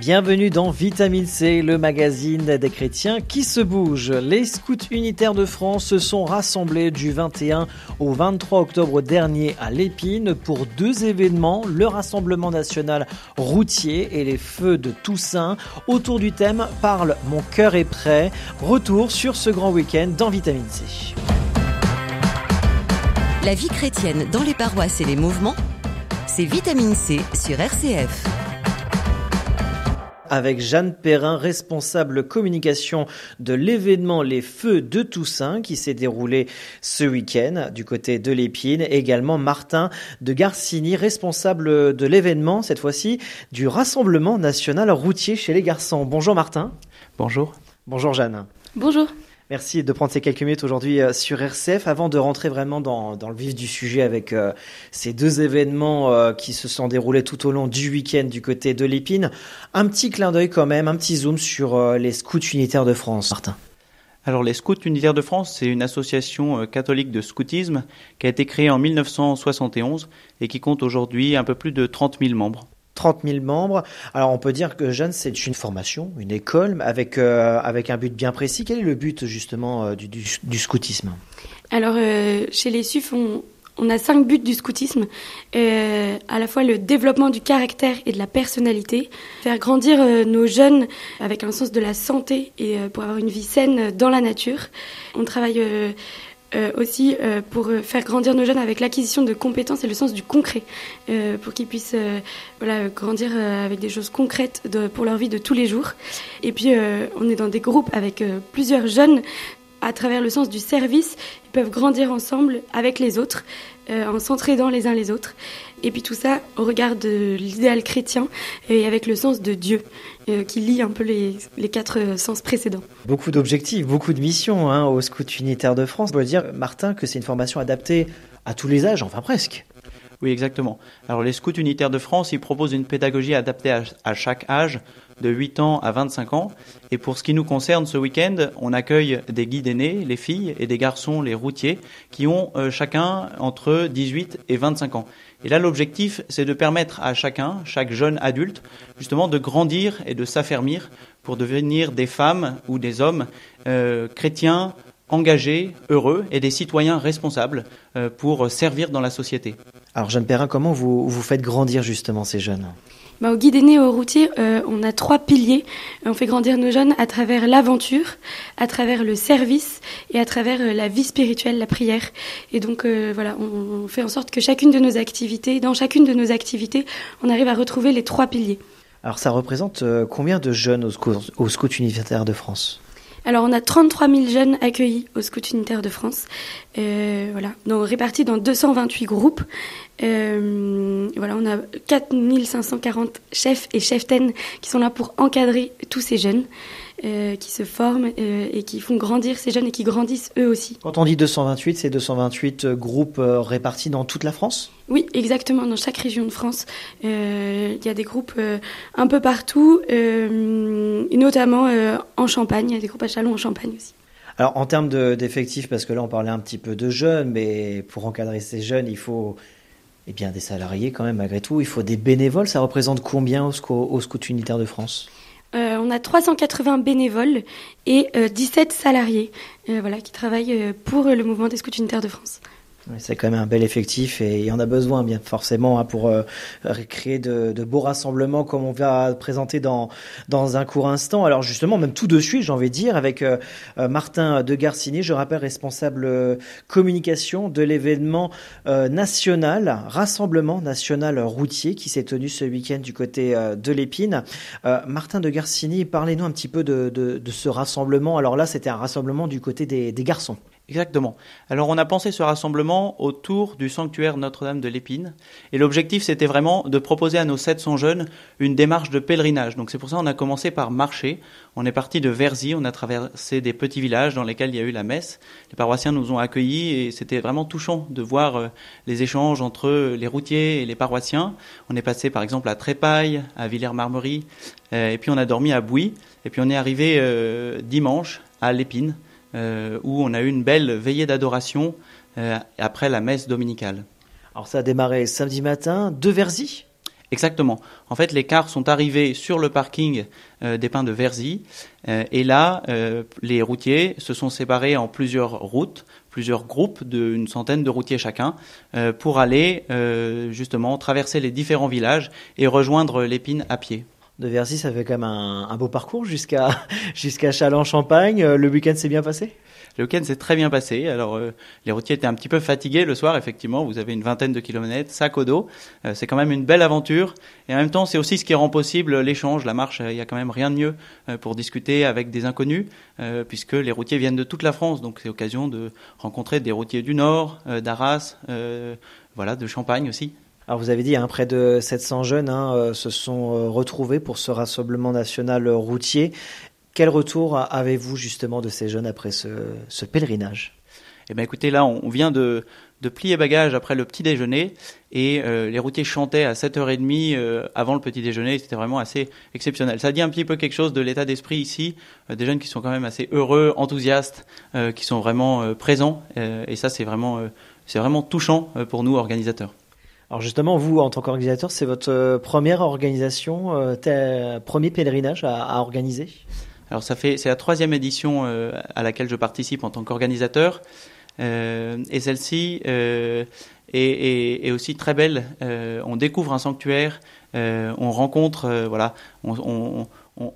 Bienvenue dans Vitamine C, le magazine des chrétiens qui se bougent. Les scouts unitaires de France se sont rassemblés du 21 au 23 octobre dernier à Lépine pour deux événements, le Rassemblement national routier et les feux de Toussaint. Autour du thème Parle, mon cœur est prêt. Retour sur ce grand week-end dans Vitamine C. La vie chrétienne dans les paroisses et les mouvements, c'est Vitamine C sur RCF avec Jeanne Perrin, responsable communication de l'événement Les Feux de Toussaint qui s'est déroulé ce week-end du côté de l'Épine. Également Martin de Garcini, responsable de l'événement, cette fois-ci, du Rassemblement national routier chez les garçons. Bonjour Martin. Bonjour. Bonjour Jeanne. Bonjour. Merci de prendre ces quelques minutes aujourd'hui euh, sur RCF. Avant de rentrer vraiment dans, le vif du sujet avec euh, ces deux événements euh, qui se sont déroulés tout au long du week-end du côté de l'Épine, un petit clin d'œil quand même, un petit zoom sur les scouts unitaires de France. Martin. Alors les Scouts unitaires de France, c'est une association catholique de scoutisme qui a été créée en 1971 et qui compte aujourd'hui un peu plus de 30 000 membres. 30 000 membres. Alors on peut dire que Jeanne, c'est une formation, une école, avec, euh, avec un but bien précis. Quel est le but justement euh, du, scoutisme? Alors euh, chez les SUF, on, on, a cinq buts du scoutisme. À la fois le développement du caractère et de la personnalité, faire grandir nos jeunes avec un sens de la santé et pour avoir une vie saine dans la nature. On travaille euh, aussi euh, pour euh, faire grandir nos jeunes avec l'acquisition de compétences et le sens du concret, euh, pour qu'ils puissent euh, voilà, grandir avec des choses concrètes de, pour leur vie de tous les jours. Et puis on est dans des groupes avec plusieurs jeunes à travers le sens du service, ils peuvent grandir ensemble avec les autres, euh, en s'entraidant les uns les autres. Et puis tout ça au regard de l'idéal chrétien et avec le sens de Dieu, euh, qui lie un peu les, les quatre sens précédents. Beaucoup d'objectifs, beaucoup de missions hein, au Scout unitaire de France. On peut dire, Martin, que c'est une formation adaptée à tous les âges, enfin presque. Oui, exactement. Alors les scouts unitaires de France, ils proposent une pédagogie adaptée à, à, chaque âge, de 8 ans à 25 ans. Et pour ce qui nous concerne, ce week-end, on accueille des guides aînés, les filles, et des garçons, les routiers, qui ont euh, chacun entre 18 et 25 ans. Et là, l'objectif, c'est de permettre à chacun, chaque jeune adulte, justement, de grandir et de s'affermir pour devenir des femmes ou des hommes euh, chrétiens, engagés, heureux et des citoyens responsables euh, pour servir dans la société. Alors Jeanne Perrin, comment vous, vous faites grandir justement ces jeunes? Bah, au guide aîné au routier, euh, on a trois piliers. On fait grandir nos jeunes à travers l'aventure, à travers le service et à travers euh, la vie spirituelle, la prière. Et donc euh, voilà, on, on, fait en sorte que chacune de nos activités, dans chacune de nos activités, on arrive à retrouver les trois piliers. Alors ça représente combien de jeunes au, scout, au Scout Unitaire de France? Alors on a 33 000 jeunes accueillis au Scout Unitaire de France, euh, voilà, donc, répartis dans 228 groupes. Euh, voilà, on a 4 540 chefs et cheftaines qui sont là pour encadrer tous ces jeunes. Euh, qui se forment euh, et qui font grandir ces jeunes et qui grandissent eux aussi. Quand on dit 228, c'est 228 groupes euh, répartis dans toute la France? Oui, exactement, dans chaque région de France. Il y a des groupes un peu partout, notamment en Champagne, il y a des groupes à Chalon en Champagne aussi. Alors en termes d'effectifs, parce que là on parlait un petit peu de jeunes, mais pour encadrer ces jeunes, il faut eh bien, des salariés quand même malgré tout, il faut des bénévoles. Ça représente combien au, sco au Scout Unitaire de France? Euh, on a 380 bénévoles et euh, 17 salariés euh, voilà, qui travaillent pour le mouvement des scouts unitaires de France. C'est quand même un bel effectif et il y en a besoin, bien forcément, hein, pour euh, créer de, beaux rassemblements comme on va présenter dans, dans un court instant. Alors justement, même tout de suite, j'ai envie de dire, avec euh, Martin de Garcini, je rappelle responsable euh, communication de l'événement euh, national, Rassemblement national routier, qui s'est tenu ce week-end du côté euh, de l'Épine. Martin de Garcini, parlez-nous un petit peu de, de, ce rassemblement. Alors là, c'était un rassemblement du côté des garçons. Exactement. Alors on a pensé ce rassemblement autour du sanctuaire Notre-Dame de l'Épine et l'objectif c'était vraiment de proposer à nos 700 jeunes une démarche de pèlerinage. Donc c'est pour ça qu'on a commencé par marcher. On est parti de Verzy, on a traversé des petits villages dans lesquels il y a eu la messe. Les paroissiens nous ont accueillis et c'était vraiment touchant de voir euh, les échanges entre les routiers et les paroissiens. On est passé par exemple à Trépaille, à Villers-Marmerie euh, et puis on a dormi à Bouy Et puis on est arrivé euh, dimanche à l'Épine, où on a eu une belle veillée d'adoration euh, après la messe dominicale. Alors ça a démarré samedi matin de Verzy Exactement. En fait, les cars sont arrivés sur le parking euh, des Pins de Verzy, euh, et là, euh, les routiers se sont séparés en plusieurs routes, plusieurs groupes d'une centaine de routiers chacun, euh, pour aller euh, justement traverser les différents villages et rejoindre l'épine à pied. De Verzy, ça fait quand même un, beau parcours jusqu'à jusqu'à Châlons-Champagne. Euh, Le week-end s'est bien passé? Le week-end s'est très bien passé. Alors, euh, les routiers étaient un petit peu fatigués le soir, effectivement. Vous avez une vingtaine de kilomètres, sac au dos. Euh, c'est quand même une belle aventure. Et en même temps, c'est aussi ce qui rend possible l'échange, la marche. Il y a quand même rien de mieux pour discuter avec des inconnus, puisque les routiers viennent de toute la France. Donc, c'est l'occasion de rencontrer des routiers du Nord, d'Arras, voilà, de Champagne aussi. Alors vous avez dit, hein, près de 700 jeunes hein, euh, se sont euh, retrouvés pour ce rassemblement national euh, routier. Quel retour avez-vous justement de ces jeunes après ce, pèlerinage? Eh bien, écoutez, là, on vient de, plier bagages après le petit déjeuner et les routiers chantaient à 7h30 euh, avant le petit déjeuner. C'était vraiment assez exceptionnel. Ça dit un petit peu quelque chose de l'état d'esprit ici, des jeunes qui sont quand même assez heureux, enthousiastes, qui sont vraiment présents. et ça, c'est vraiment, c'est vraiment touchant pour nous, organisateurs. Alors justement, vous, en tant qu'organisateur, c'est votre euh, première organisation, euh, ta- premier pèlerinage à, organiser? Alors ça fait c'est la troisième édition euh, à laquelle je participe en tant qu'organisateur Euh, et celle-ci euh, est, aussi très belle. Euh, on découvre un sanctuaire, euh, on rencontre euh, voilà,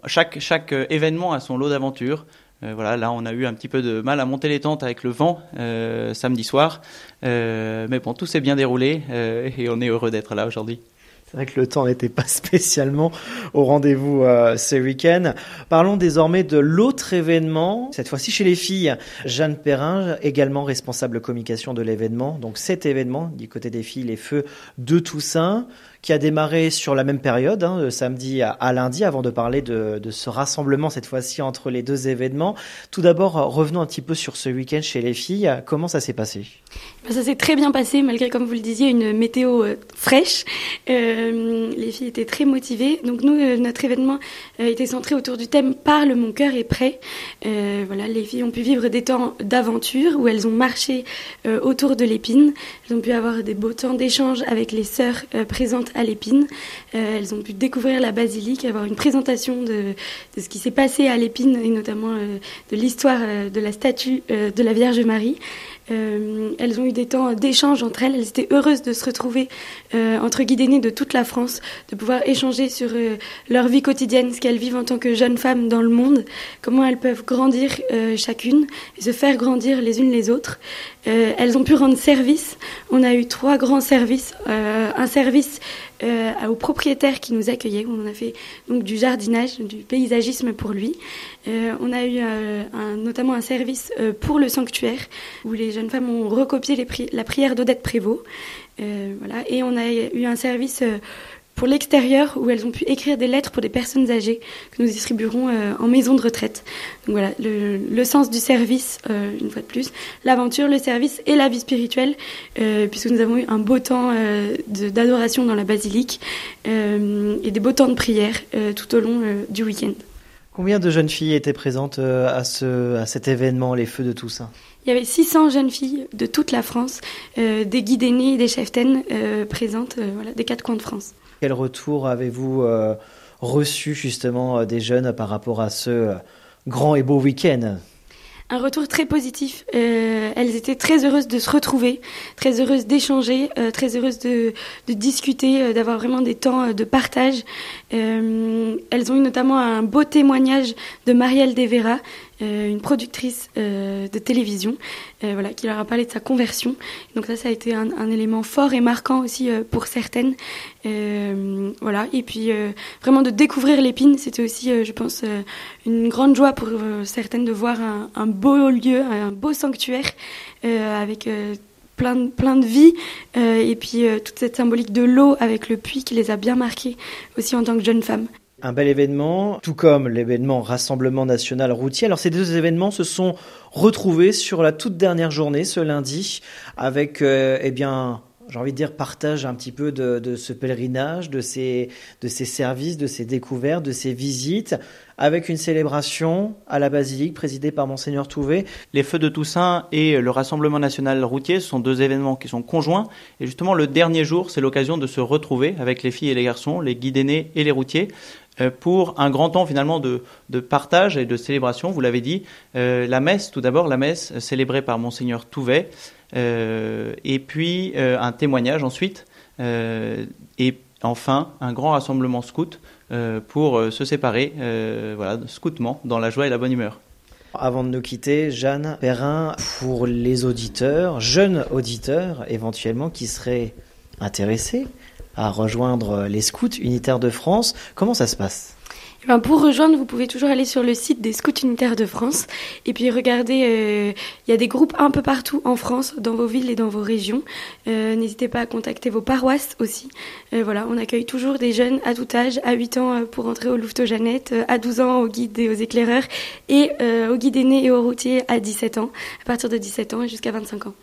chaque chaque euh, événement a son lot d'aventures. Euh, voilà, là on a eu un petit peu de mal à monter les tentes avec le vent euh, samedi soir, Euh, mais bon tout s'est bien déroulé et on est heureux d'être là aujourd'hui. C'est vrai que le temps n'était pas spécialement au rendez-vous euh, ce week-end. Parlons désormais de l'autre événement, cette fois-ci chez les filles. Jeanne Perrin, également responsable communication de l'événement. Donc cet événement, du côté des filles, les feux de Toussaint, qui a démarré sur la même période, hein, samedi à, lundi, avant de parler de, ce rassemblement cette fois-ci entre les deux événements. Tout d'abord, revenons un petit peu sur ce week-end chez les filles. Comment ça s'est passé? Ben, Ça s'est très bien passé, malgré, comme vous le disiez, une météo euh, fraîche. Euh, les filles étaient très motivées. Donc nous, euh, notre événement était centré autour du thème Parle, mon cœur est prêt. Voilà, les filles ont pu vivre des temps d'aventure où elles ont marché autour de l'épine. Elles ont pu avoir des beaux temps d'échange avec les sœurs présentes à l'épine. Euh, elles ont pu découvrir la basilique, avoir une présentation de, de ce qui s'est passé à l'épine et notamment euh, de l'histoire euh, de la statue euh, de la Vierge Marie. Euh, elles ont eu des temps d'échange entre elles. Elles étaient heureuses de se retrouver euh, entre guides aînés de toute la France, de pouvoir échanger sur euh, leur vie quotidienne, ce qu'elles vivent en tant que jeunes femmes dans le monde, comment elles peuvent grandir chacune et se faire grandir les unes les autres. Elles ont pu rendre service. On a eu trois grands services. Un service aux propriétaires qui nous accueillaient. On a fait donc du jardinage, du paysagisme pour lui. On a eu notamment un service pour le sanctuaire où les jeunes femmes ont recopié la prière d'Odette Prévost. Euh, voilà. Et on a eu un service euh, pour l'extérieur où elles ont pu écrire des lettres pour des personnes âgées que nous distribuerons euh, en maison de retraite. Donc voilà, le, sens du service, une fois de plus, l'aventure, le service et la vie spirituelle, puisque nous avons eu un beau temps d'adoration dans la basilique et des beaux temps de prière tout au long du week-end. Combien de jeunes filles étaient présentes euh, à, ce, à cet événement, les feux de Toussaint? Il y avait 600 jeunes filles de toute la France, euh, des guides aînés et des cheftaines euh, présentes euh, voilà, des quatre coins de France. Quel retour avez-vous reçu justement des jeunes par rapport à ce grand et beau week-end? Un retour très positif. Euh, elles étaient très heureuses de se retrouver, très heureuses d'échanger, euh, très heureuses de, discuter, euh, d'avoir vraiment des temps de partage. Elles ont eu notamment un beau témoignage de Marielle Devera, une productrice euh, de télévision, euh, voilà, qui leur a parlé de sa conversion. Donc ça, ça a été un, élément fort et marquant aussi euh, pour certaines. Euh, voilà. Et puis euh, vraiment de découvrir l'épine, c'était aussi, euh, je pense, euh, une grande joie pour euh, certaines de voir un, beau lieu, un beau sanctuaire euh, avec euh, plein, de, plein de vie euh, et puis euh, toute cette symbolique de l'eau avec le puits qui les a bien marquées aussi en tant que jeunes femmes. Un bel événement, tout comme l'événement Rassemblement national routier. Alors ces deux événements se sont retrouvés sur la toute dernière journée, ce lundi, avec euh, eh bien j'ai envie de dire, partage un petit peu de, ce pèlerinage, de ces, de ces services, de ces découvertes, de ces visites, avec une célébration à la basilique présidée par Monseigneur Touvet. Les Feux de Toussaint et le Rassemblement national routier sont deux événements qui sont conjoints. Et justement, le dernier jour, c'est l'occasion de se retrouver avec les filles et les garçons, les guides aînés et les routiers, pour un grand temps finalement de, partage et de célébration. Vous l'avez dit, euh, la messe, tout d'abord, la messe célébrée par Monseigneur Touvet, euh, et puis euh, un témoignage ensuite, euh, et enfin un grand rassemblement scout pour se séparer, voilà, scoutement, dans la joie et la bonne humeur. Avant de nous quitter, Jeanne Perrin, pour les auditeurs, jeunes auditeurs éventuellement qui seraient intéressés à rejoindre les scouts unitaires de France, comment ça se passe? Eh ben pour rejoindre, vous pouvez toujours aller sur le site des Scouts Unitaires de France et puis regarder. Euh, il y a des groupes un peu partout en France, dans vos villes et dans vos régions. Euh, N'hésitez pas à contacter vos paroisses aussi. Euh, voilà, on accueille toujours des jeunes à tout âge, à 8 ans euh, pour entrer au Louveteau Jeannette, euh, à 12 ans au guide et aux éclaireurs et euh, au guide aîné et aux routiers à 17 ans, à partir de 17 ans et jusqu'à 25 ans.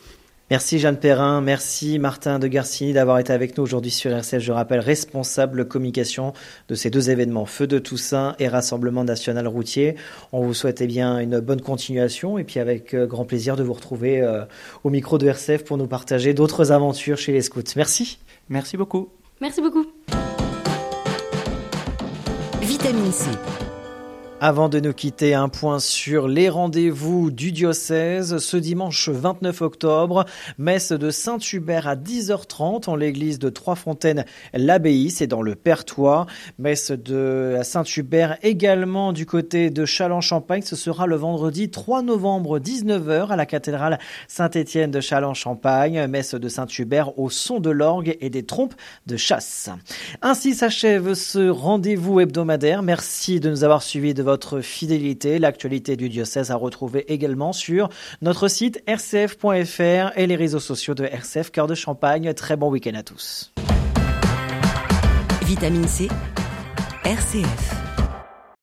Merci Jeanne Perrin, merci Martin de Garcini d'avoir été avec nous aujourd'hui sur RCF. Je rappelle, responsable communication de ces deux événements, Feu de Toussaint et Rassemblement national routier. On vous souhaite eh bien une bonne continuation et puis avec euh, grand plaisir de vous retrouver euh, au micro de RCF pour nous partager d'autres aventures chez les scouts. Merci. Merci beaucoup. Merci beaucoup. Vitamine C. Avant de nous quitter, un point sur les rendez-vous du diocèse. Ce dimanche 29 octobre, messe de Saint-Hubert à 10h30 en l'église de Trois-Fontaines, l'abbaye, c'est dans le Pertois. Messe de Saint-Hubert également du côté de Châlons-Champagne. Ce sera le vendredi 3 novembre 19h à la cathédrale Saint-Étienne de Châlons-Champagne. Messe de Saint-Hubert au son de l'orgue et des trompes de chasse. Ainsi s'achève ce rendez-vous hebdomadaire. Merci de nous avoir suivis de votre fidélité. L'actualité du diocèse à retrouver également sur notre site rcf.fr et les réseaux sociaux de RCF Cœur de Champagne. Très bon week-end à tous. Vitamine C, RCF.